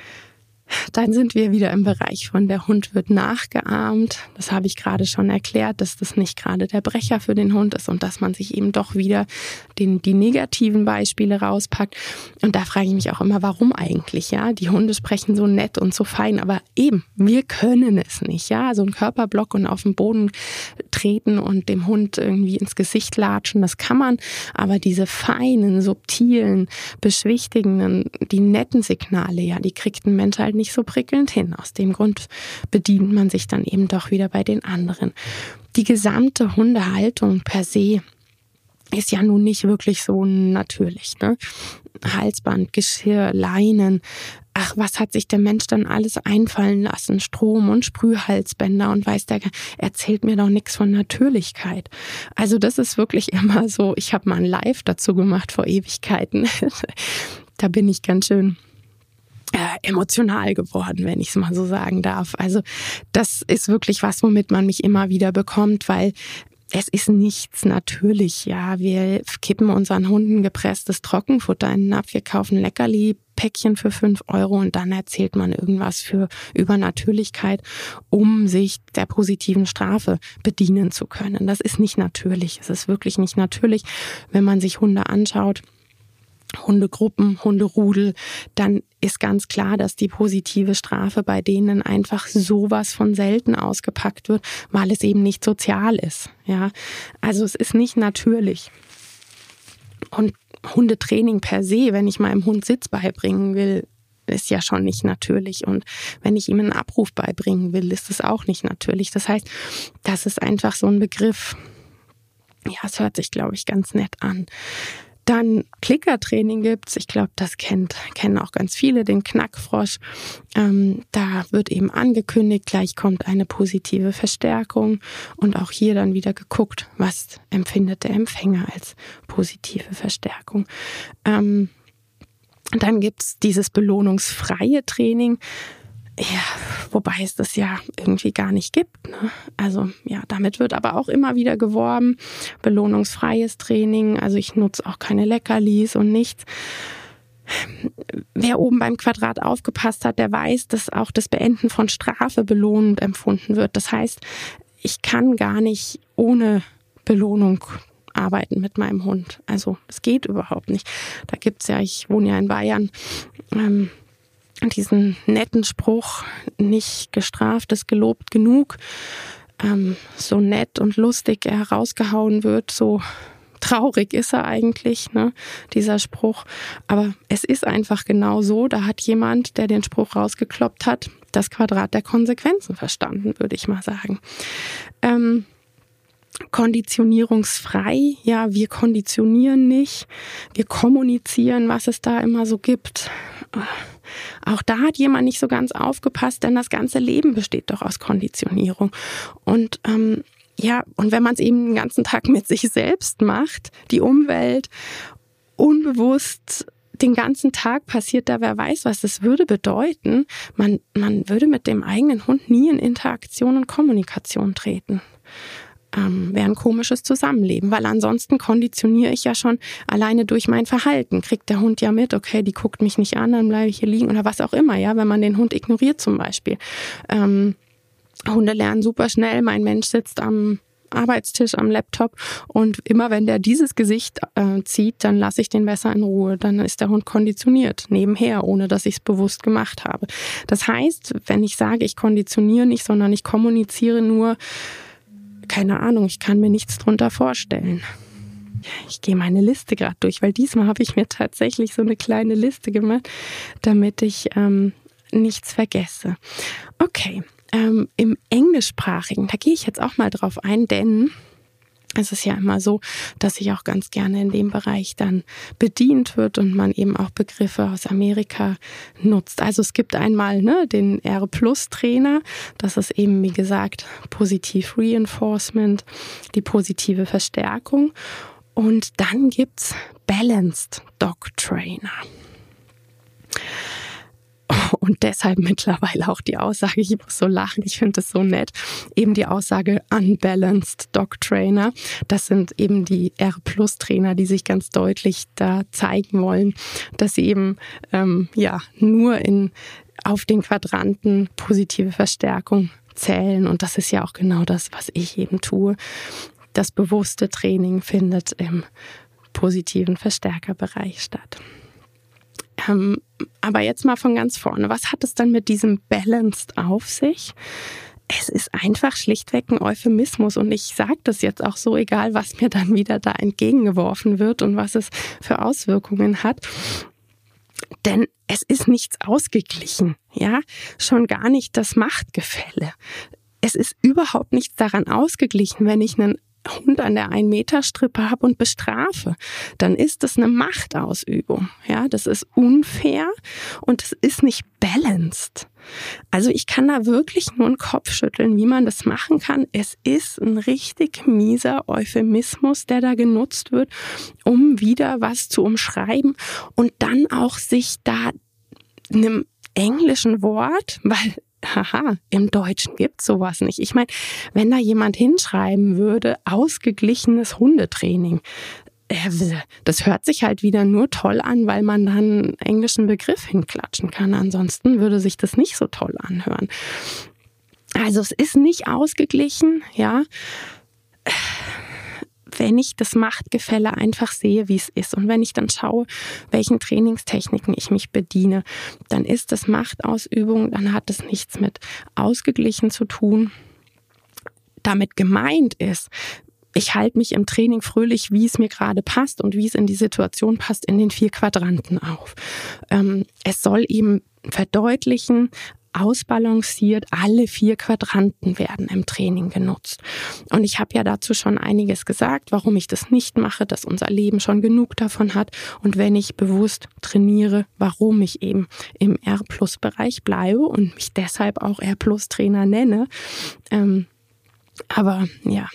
Dann sind wir wieder im Bereich von der Hund wird nachgeahmt. Das habe ich gerade schon erklärt, dass das nicht gerade der Brecher für den Hund ist und dass man sich eben doch wieder den, die negativen Beispiele rauspackt. Und da frage ich mich auch immer, warum eigentlich? Ja, die Hunde sprechen so nett und so fein, aber eben, wir können es nicht. Ja, so ein Körperblock und auf den Boden treten und dem Hund irgendwie ins Gesicht latschen, das kann man. Aber diese feinen, subtilen, beschwichtigenden, die netten Signale, ja, die kriegt ein Mensch halt nicht nicht so prickelnd hin. Aus dem Grund bedient man sich dann eben doch wieder bei den anderen. Die gesamte Hundehaltung per se ist ja nun nicht wirklich so natürlich. Ne? Halsband, Geschirr, Leinen. Ach, was hat sich der Mensch dann alles einfallen lassen? Strom und Sprühhalsbänder und weiß der, erzählt mir doch nichts von Natürlichkeit. Also das ist wirklich immer so, ich habe mal ein Live dazu gemacht vor Ewigkeiten. da bin ich ganz schön äh, emotional geworden, wenn ich es mal so sagen darf. Also das ist wirklich was, womit man mich immer wieder bekommt, weil es ist nichts natürlich, ja. Wir kippen unseren Hunden gepresstes Trockenfutter in den Napf, wir kaufen Leckerli, Päckchen für fünf Euro und dann erzählt man irgendwas für Übernatürlichkeit, um sich der positiven Strafe bedienen zu können. Das ist nicht natürlich. Es ist wirklich nicht natürlich, wenn man sich Hunde anschaut Hundegruppen, Hunderudel, dann ist ganz klar, dass die positive Strafe bei denen einfach sowas von selten ausgepackt wird, weil es eben nicht sozial ist. Ja, also es ist nicht natürlich. Und Hundetraining per se, wenn ich meinem Hund Sitz beibringen will, ist ja schon nicht natürlich. Und wenn ich ihm einen Abruf beibringen will, ist es auch nicht natürlich. Das heißt, das ist einfach so ein Begriff. Ja, es hört sich, glaube ich, ganz nett an. Dann Klickertraining gibt's. Ich glaube, das kennt, kennen auch ganz viele, den Knackfrosch. Ähm, da wird eben angekündigt, gleich kommt eine positive Verstärkung und auch hier dann wieder geguckt, was empfindet der Empfänger als positive Verstärkung. Ähm, dann gibt's dieses belohnungsfreie Training ja, wobei es das ja irgendwie gar nicht gibt. Ne? Also ja, damit wird aber auch immer wieder geworben. Belohnungsfreies Training, also ich nutze auch keine Leckerlis und nichts. Wer oben beim Quadrat aufgepasst hat, der weiß, dass auch das Beenden von Strafe belohnend empfunden wird. Das heißt, ich kann gar nicht ohne Belohnung arbeiten mit meinem Hund. Also es geht überhaupt nicht. Da gibt's ja, ich wohne ja in Bayern, ähm, diesen netten Spruch, nicht gestraft ist gelobt genug. Ähm, so nett und lustig er herausgehauen wird, so traurig ist er eigentlich, ne, dieser Spruch. Aber es ist einfach genau so. Da hat jemand, der den Spruch rausgekloppt hat, das Quadrat der Konsequenzen verstanden, würde ich mal sagen. Ähm, konditionierungsfrei. Ja, wir konditionieren nicht. Wir kommunizieren, was es da immer so gibt. Auch da hat jemand nicht so ganz aufgepasst, denn das ganze Leben besteht doch aus Konditionierung. Und ähm, ja, und wenn man es eben den ganzen Tag mit sich selbst macht, die Umwelt unbewusst den ganzen Tag passiert da, wer weiß was. Das würde bedeuten, man, man würde mit dem eigenen Hund nie in Interaktion und Kommunikation treten ähm, wäre ein komisches Zusammenleben, weil ansonsten konditioniere ich ja schon alleine durch mein Verhalten. Kriegt der Hund ja mit, okay, die guckt mich nicht an, dann bleibe ich hier liegen oder was auch immer, ja, wenn man den Hund ignoriert zum Beispiel. Ähm, Hunde lernen super schnell, mein Mensch sitzt am Arbeitstisch am Laptop und immer wenn der dieses Gesicht äh, zieht, dann lasse ich den besser in Ruhe. Dann ist der Hund konditioniert nebenher, ohne dass ich es bewusst gemacht habe. Das heißt, wenn ich sage, ich konditioniere nicht, sondern ich kommuniziere nur, keine Ahnung, ich kann mir nichts drunter vorstellen. Ich gehe meine Liste gerade durch, weil diesmal habe ich mir tatsächlich so eine kleine Liste gemacht, damit ich ähm, nichts vergesse. Okay, ähm, im englischsprachigen, da gehe ich jetzt auch mal drauf ein, denn es ist ja immer so, dass sich auch ganz gerne in dem Bereich dann bedient wird und man eben auch Begriffe aus Amerika nutzt. Also es gibt einmal ne, den R Plus Trainer, das ist eben wie gesagt positiv Reinforcement, die positive Verstärkung. Und dann gibt's Balanced Dog Trainer. Und deshalb mittlerweile auch die Aussage, ich muss so lachen, ich finde das so nett, eben die Aussage Unbalanced Dog Trainer. Das sind eben die R-Plus-Trainer, die sich ganz deutlich da zeigen wollen, dass sie eben ähm, ja nur in auf den Quadranten positive Verstärkung zählen. Und das ist ja auch genau das, was ich eben tue. Das bewusste Training findet im positiven Verstärkerbereich statt. Ähm, aber jetzt mal von ganz vorne. Was hat es dann mit diesem Balanced auf sich? Es ist einfach schlichtweg ein Euphemismus und ich sage das jetzt auch so, egal was mir dann wieder da entgegengeworfen wird und was es für Auswirkungen hat. Denn es ist nichts ausgeglichen, ja, schon gar nicht das Machtgefälle. Es ist überhaupt nichts daran ausgeglichen, wenn ich einen Hund an der Ein-Meter-Strippe habe und bestrafe, dann ist das eine Machtausübung. Ja, das ist unfair und es ist nicht balanced. Also ich kann da wirklich nur einen Kopf schütteln, wie man das machen kann. Es ist ein richtig mieser Euphemismus, der da genutzt wird, um wieder was zu umschreiben und dann auch sich da einem englischen Wort, weil haha, im Deutschen gibt's sowas nicht. Ich meine, wenn da jemand hinschreiben würde, ausgeglichenes Hundetraining, äh, das hört sich halt wieder nur toll an, weil man dann einen englischen Begriff hinklatschen kann. Ansonsten würde sich das nicht so toll anhören. Also es ist nicht ausgeglichen, ja wenn ich das Machtgefälle einfach sehe, wie es ist. Und wenn ich dann schaue, welchen Trainingstechniken ich mich bediene, dann ist das Machtausübung, dann hat es nichts mit ausgeglichen zu tun. Damit gemeint ist, ich halte mich im Training fröhlich, wie es mir gerade passt und wie es in die Situation passt, in den vier Quadranten auf. Ähm, es soll eben verdeutlichen, ausbalanciert. Alle vier Quadranten werden im Training genutzt. Und ich habe ja dazu schon einiges gesagt, warum ich das nicht mache, dass unser Leben schon genug davon hat. Und wenn ich bewusst trainiere, warum ich eben im R-Plus-Bereich bleibe und mich deshalb auch R-Plus-Trainer nenne. Ähm, aber ja,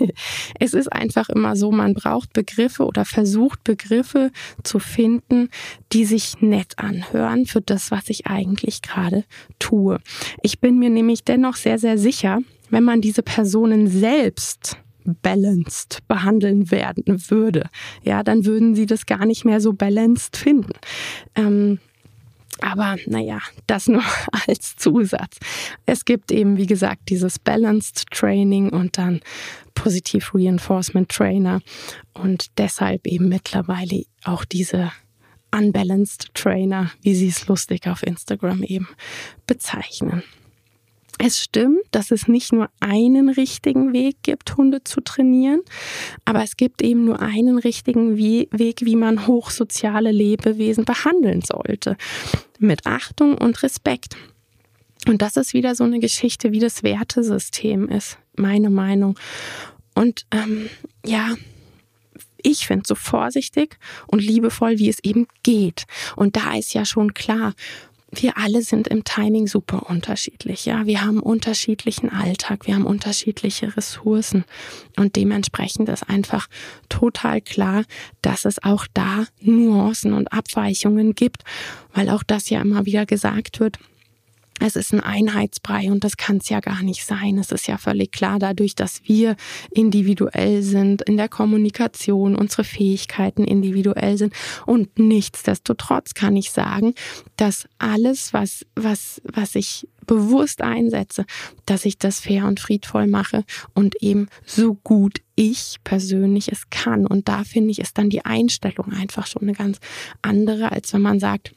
es ist einfach immer so, man braucht Begriffe oder versucht Begriffe zu finden, die sich nett anhören für das, was ich eigentlich gerade tue. Ich bin mir nämlich dennoch sehr, sehr sicher, wenn man diese Personen selbst balanced behandeln werden würde, ja, dann würden sie das gar nicht mehr so balanced finden. Ähm, aber naja, das nur als Zusatz. Es gibt eben, wie gesagt, dieses Balanced Training und dann Positive Reinforcement Trainer und deshalb eben mittlerweile auch diese Unbalanced Trainer, wie sie es lustig auf Instagram eben bezeichnen. Es stimmt, dass es nicht nur einen richtigen Weg gibt, Hunde zu trainieren, aber es gibt eben nur einen richtigen Weg, wie man hochsoziale Lebewesen behandeln sollte. Mit Achtung und Respekt. Und das ist wieder so eine Geschichte, wie das Wertesystem ist, meine Meinung. Und ähm, ja, ich finde so vorsichtig und liebevoll, wie es eben geht. Und da ist ja schon klar, wir alle sind im Timing super unterschiedlich. Ja, wir haben unterschiedlichen Alltag, wir haben unterschiedliche Ressourcen und dementsprechend ist einfach total klar, dass es auch da Nuancen und Abweichungen gibt, weil auch das ja immer wieder gesagt wird es ist ein Einheitsbrei und das kann es ja gar nicht sein. Es ist ja völlig klar, dadurch, dass wir individuell sind in der Kommunikation, unsere Fähigkeiten individuell sind und nichtsdestotrotz kann ich sagen, dass alles, was, was, was ich bewusst einsetze, dass ich das fair und friedvoll mache und eben so gut ich persönlich es kann. Und da finde ich, ist dann die Einstellung einfach schon eine ganz andere, als wenn man sagt,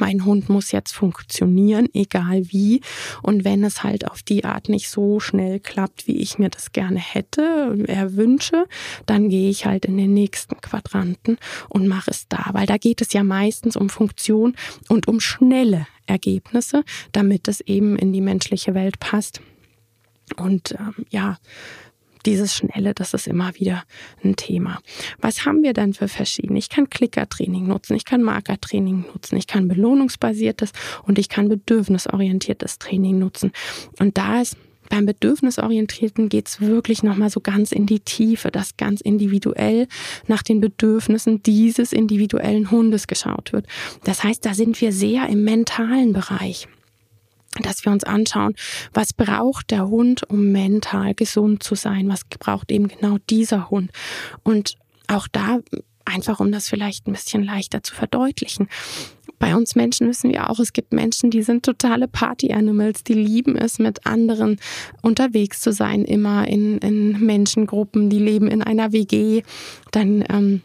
mein Hund muss jetzt funktionieren, egal wie. Und wenn es halt auf die Art nicht so schnell klappt, wie ich mir das gerne hätte, er wünsche, dann gehe ich halt in den nächsten Quadranten und mache es da. Weil da geht es ja meistens um Funktion und um schnelle Ergebnisse, damit es eben in die menschliche Welt passt. Und ähm, ja, dieses Schnelle, das ist immer wieder ein Thema. Was haben wir denn für verschiedene? Ich kann Klickertraining nutzen, ich kann Markertraining nutzen, ich kann belohnungsbasiertes und ich kann bedürfnisorientiertes Training nutzen. Und da ist beim Bedürfnisorientierten geht es wirklich nochmal so ganz in die Tiefe, dass ganz individuell nach den Bedürfnissen dieses individuellen Hundes geschaut wird. Das heißt, da sind wir sehr im mentalen Bereich dass wir uns anschauen, was braucht der Hund, um mental gesund zu sein? Was braucht eben genau dieser Hund? Und auch da einfach, um das vielleicht ein bisschen leichter zu verdeutlichen. Bei uns Menschen wissen wir auch, es gibt Menschen, die sind totale Party-Animals, die lieben es, mit anderen unterwegs zu sein, immer in, in Menschengruppen, die leben in einer WG. Dann ähm,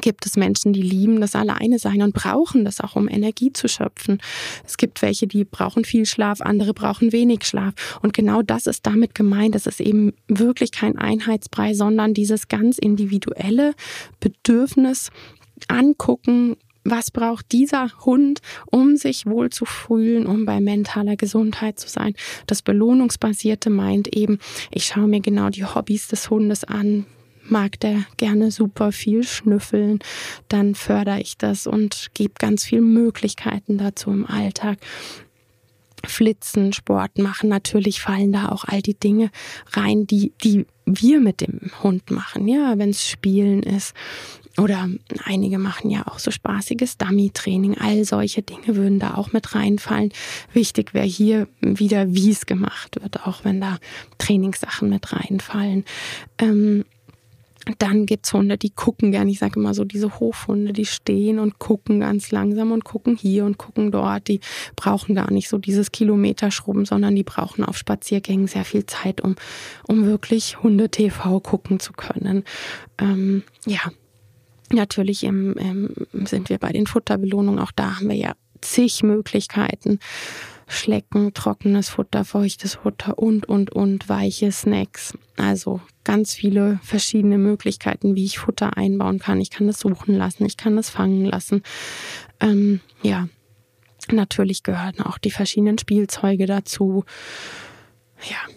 gibt es Menschen, die lieben das alleine sein und brauchen das auch, um Energie zu schöpfen. Es gibt welche, die brauchen viel Schlaf, andere brauchen wenig Schlaf. Und genau das ist damit gemeint. Es ist eben wirklich kein Einheitsbrei, sondern dieses ganz individuelle Bedürfnis angucken, was braucht dieser Hund, um sich wohl zu fühlen, um bei mentaler Gesundheit zu sein. Das Belohnungsbasierte meint eben, ich schaue mir genau die Hobbys des Hundes an mag der gerne super viel schnüffeln, dann fördere ich das und gebe ganz viele Möglichkeiten dazu im Alltag. Flitzen, Sport machen, natürlich fallen da auch all die Dinge rein, die, die wir mit dem Hund machen, ja, wenn es Spielen ist. Oder einige machen ja auch so spaßiges Dummy-Training. All solche Dinge würden da auch mit reinfallen. Wichtig wäre hier wieder, wie es gemacht wird, auch wenn da Trainingssachen mit reinfallen. Ähm, dann gibt's Hunde, die gucken gern. Ich sage immer so, diese Hofhunde, die stehen und gucken ganz langsam und gucken hier und gucken dort. Die brauchen gar nicht so dieses Kilometerschrubben, sondern die brauchen auf Spaziergängen sehr viel Zeit, um, um wirklich Hunde-TV gucken zu können. Ähm, ja, natürlich im, im, sind wir bei den Futterbelohnungen. Auch da haben wir ja zig Möglichkeiten. Schlecken, trockenes Futter, feuchtes Futter und, und, und weiche Snacks. Also ganz viele verschiedene Möglichkeiten, wie ich Futter einbauen kann. Ich kann das suchen lassen, ich kann das fangen lassen. Ähm, ja, natürlich gehören auch die verschiedenen Spielzeuge dazu. Ja,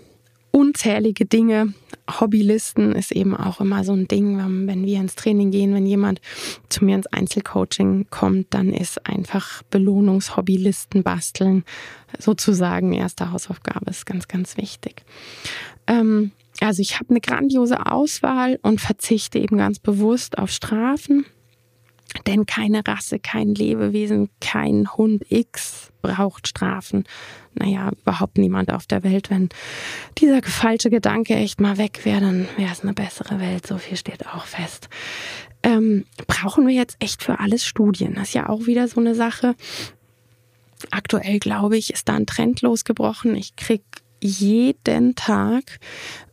unzählige Dinge. Hobbylisten ist eben auch immer so ein Ding, wenn wir ins Training gehen, wenn jemand zu mir ins Einzelcoaching kommt, dann ist einfach Belohnungshobbylisten basteln sozusagen erste Hausaufgabe, ist ganz, ganz wichtig. Ähm, also ich habe eine grandiose Auswahl und verzichte eben ganz bewusst auf Strafen. Denn keine Rasse, kein Lebewesen, kein Hund X braucht Strafen. Naja, überhaupt niemand auf der Welt. Wenn dieser falsche Gedanke echt mal weg wäre, dann wäre es eine bessere Welt. So viel steht auch fest. Ähm, brauchen wir jetzt echt für alles Studien? Das ist ja auch wieder so eine Sache. Aktuell, glaube ich, ist da ein Trend losgebrochen. Ich krieg jeden Tag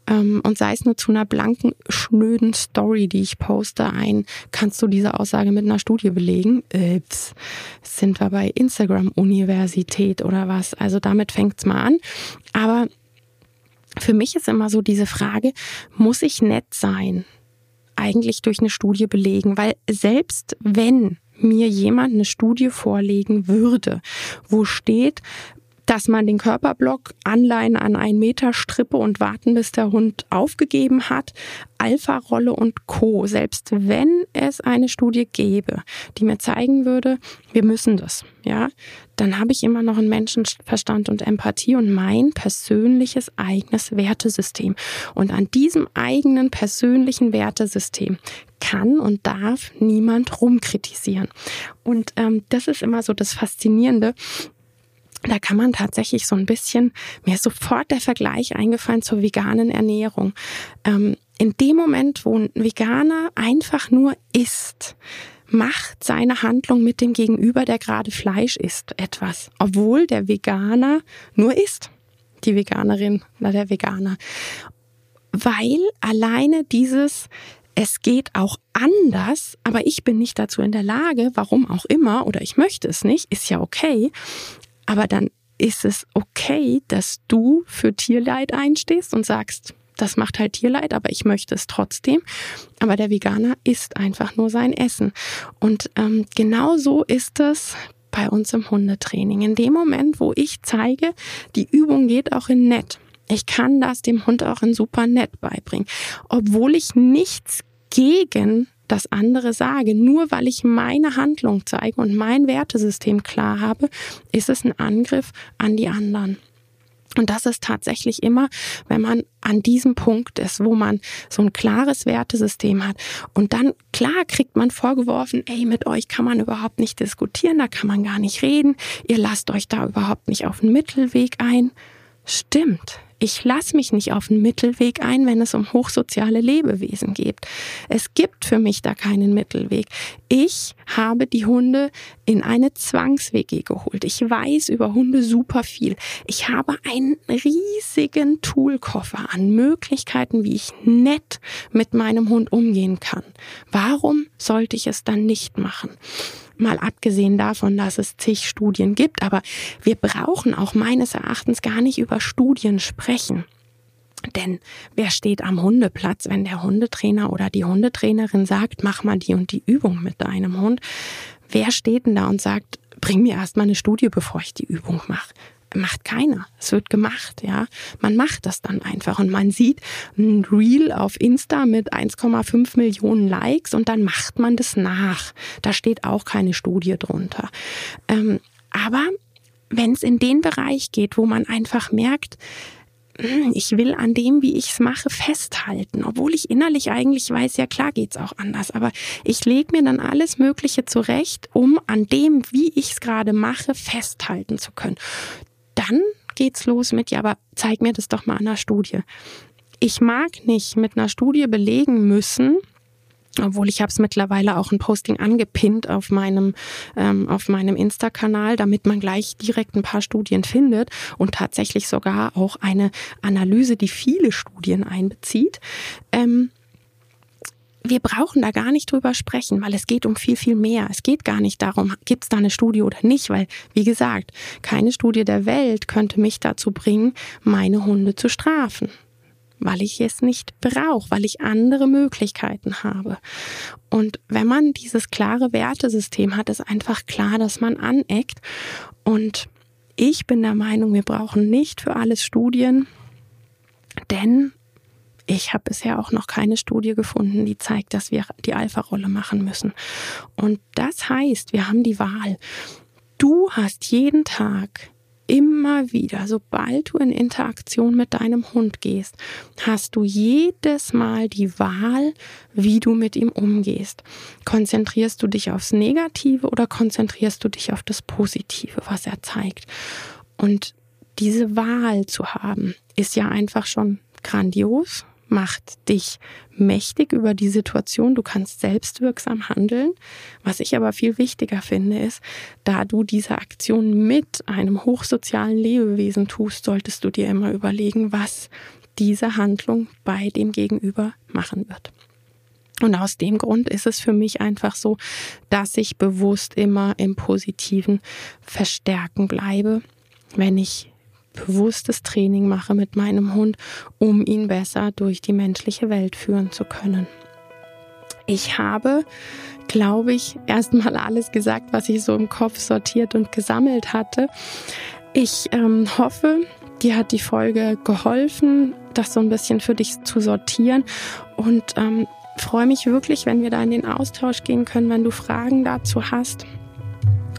ähm, und sei es nur zu einer blanken, schnöden Story, die ich poste, ein, kannst du diese Aussage mit einer Studie belegen? Ups, sind wir bei Instagram-Universität oder was? Also damit fängt's mal an. Aber für mich ist immer so diese Frage, muss ich nett sein? Eigentlich durch eine Studie belegen, weil selbst wenn mir jemand eine Studie vorlegen würde, wo steht, dass man den Körperblock anleihen an einen Meter strippe und warten, bis der Hund aufgegeben hat, Alpha-Rolle und Co. Selbst wenn es eine Studie gäbe, die mir zeigen würde, wir müssen das, ja, dann habe ich immer noch einen Menschenverstand und Empathie und mein persönliches eigenes Wertesystem. Und an diesem eigenen persönlichen Wertesystem kann und darf niemand rumkritisieren. Und ähm, das ist immer so das Faszinierende da kann man tatsächlich so ein bisschen, mir ist sofort der Vergleich eingefallen zur veganen Ernährung. Ähm, in dem Moment, wo ein Veganer einfach nur isst, macht seine Handlung mit dem Gegenüber, der gerade Fleisch isst, etwas, obwohl der Veganer nur isst. Die Veganerin oder der Veganer. Weil alleine dieses es geht auch anders, aber ich bin nicht dazu in der Lage, warum auch immer, oder ich möchte es nicht, ist ja okay. Aber dann ist es okay, dass du für Tierleid einstehst und sagst, das macht halt Tierleid, aber ich möchte es trotzdem. Aber der Veganer isst einfach nur sein Essen. Und ähm, genau so ist es bei uns im Hundetraining. In dem Moment, wo ich zeige, die Übung geht auch in nett. Ich kann das dem Hund auch in super nett beibringen. Obwohl ich nichts gegen das andere sage. Nur weil ich meine Handlung zeige und mein Wertesystem klar habe, ist es ein Angriff an die anderen. Und das ist tatsächlich immer, wenn man an diesem Punkt ist, wo man so ein klares Wertesystem hat. Und dann, klar, kriegt man vorgeworfen, ey, mit euch kann man überhaupt nicht diskutieren, da kann man gar nicht reden, ihr lasst euch da überhaupt nicht auf den Mittelweg ein. Stimmt. Ich lasse mich nicht auf einen Mittelweg ein, wenn es um hochsoziale Lebewesen geht. Es gibt für mich da keinen Mittelweg. Ich habe die Hunde in eine Zwangs-WG geholt. Ich weiß über Hunde super viel. Ich habe einen riesigen Toolkoffer an Möglichkeiten, wie ich nett mit meinem Hund umgehen kann. Warum sollte ich es dann nicht machen? Mal abgesehen davon, dass es zig Studien gibt, aber wir brauchen auch meines Erachtens gar nicht über Studien sprechen. Denn wer steht am Hundeplatz, wenn der Hundetrainer oder die Hundetrainerin sagt, mach mal die und die Übung mit deinem Hund? Wer steht denn da und sagt, bring mir erst mal eine Studie, bevor ich die Übung mache? Macht keiner. Es wird gemacht, ja. Man macht das dann einfach und man sieht ein Reel auf Insta mit 1,5 Millionen Likes und dann macht man das nach. Da steht auch keine Studie drunter. Ähm, aber wenn es in den Bereich geht, wo man einfach merkt, hm, ich will an dem, wie ich es mache, festhalten, obwohl ich innerlich eigentlich weiß, ja klar geht's auch anders, aber ich lege mir dann alles Mögliche zurecht, um an dem, wie ich es gerade mache, festhalten zu können dann geht's los mit, ja, aber zeig mir das doch mal an einer Studie. Ich mag nicht mit einer Studie belegen müssen, obwohl ich habe es mittlerweile auch ein Posting angepinnt auf meinem ähm, meinem Insta-Kanal, damit man gleich direkt ein paar Studien findet und tatsächlich sogar auch eine Analyse, die viele Studien einbezieht. Ähm, wir brauchen da gar nicht drüber sprechen, weil es geht um viel, viel mehr. Es geht gar nicht darum, gibt es da eine Studie oder nicht, weil, wie gesagt, keine Studie der Welt könnte mich dazu bringen, meine Hunde zu strafen weil ich es nicht brauche, weil ich andere Möglichkeiten habe. Und wenn man dieses klare Wertesystem hat, ist einfach klar, dass man aneckt. Und ich bin der Meinung, wir brauchen nicht für alles Studien, denn ich habe bisher auch noch keine Studie gefunden, die zeigt, dass wir die Alpha-Rolle machen müssen. Und das heißt, wir haben die Wahl. Du hast jeden Tag immer wieder, sobald du in Interaktion mit deinem Hund gehst, hast du jedes Mal die Wahl, wie du mit ihm umgehst. Konzentrierst du dich aufs Negative oder konzentrierst du dich auf das Positive, was er zeigt? Und diese Wahl zu haben, ist ja einfach schon grandios, macht dich mächtig über die Situation. Du kannst selbstwirksam handeln. Was ich aber viel wichtiger finde, ist, da du diese Aktion mit einem hochsozialen Lebewesen tust, solltest du dir immer überlegen, was diese Handlung bei dem Gegenüber machen wird. Und aus dem Grund ist es für mich einfach so, dass ich bewusst immer im positiven Verstärken bleibe, wenn ich bewusstes Training mache mit meinem Hund, um ihn besser durch die menschliche Welt führen zu können. Ich habe, glaube ich, erstmal alles gesagt, was ich so im Kopf sortiert und gesammelt hatte. Ich ähm, hoffe, dir hat die Folge geholfen, das so ein bisschen für dich zu sortieren und ähm, freue mich wirklich, wenn wir da in den Austausch gehen können, wenn du Fragen dazu hast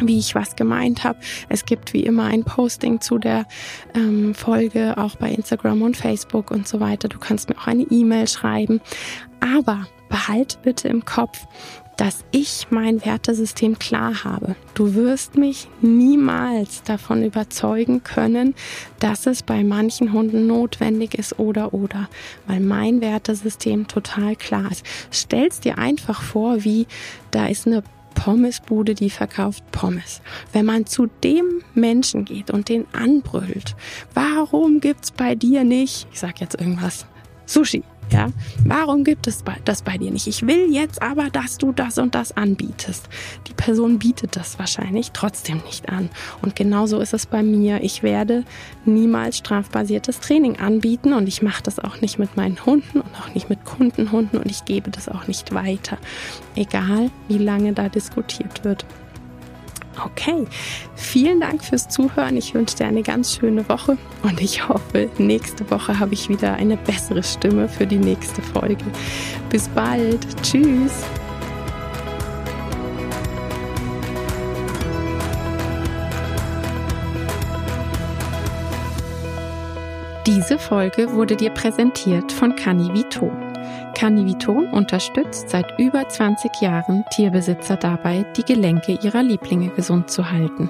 wie ich was gemeint habe. Es gibt wie immer ein Posting zu der ähm, Folge, auch bei Instagram und Facebook und so weiter. Du kannst mir auch eine E-Mail schreiben. Aber behalte bitte im Kopf, dass ich mein Wertesystem klar habe. Du wirst mich niemals davon überzeugen können, dass es bei manchen Hunden notwendig ist oder oder, weil mein Wertesystem total klar ist. Stell's dir einfach vor, wie da ist eine Pommesbude, die verkauft Pommes. Wenn man zu dem Menschen geht und den anbrüllt, warum gibt's bei dir nicht, ich sag jetzt irgendwas, Sushi? Ja, warum gibt es das bei dir nicht? Ich will jetzt aber, dass du das und das anbietest. Die Person bietet das wahrscheinlich trotzdem nicht an. Und genauso ist es bei mir. Ich werde niemals strafbasiertes Training anbieten und ich mache das auch nicht mit meinen Hunden und auch nicht mit Kundenhunden und ich gebe das auch nicht weiter. Egal, wie lange da diskutiert wird. Okay, vielen Dank fürs Zuhören. Ich wünsche dir eine ganz schöne Woche und ich hoffe, nächste Woche habe ich wieder eine bessere Stimme für die nächste Folge. Bis bald. Tschüss. Diese Folge wurde dir präsentiert von Canivito. Canniviton unterstützt seit über 20 Jahren Tierbesitzer dabei, die Gelenke ihrer Lieblinge gesund zu halten.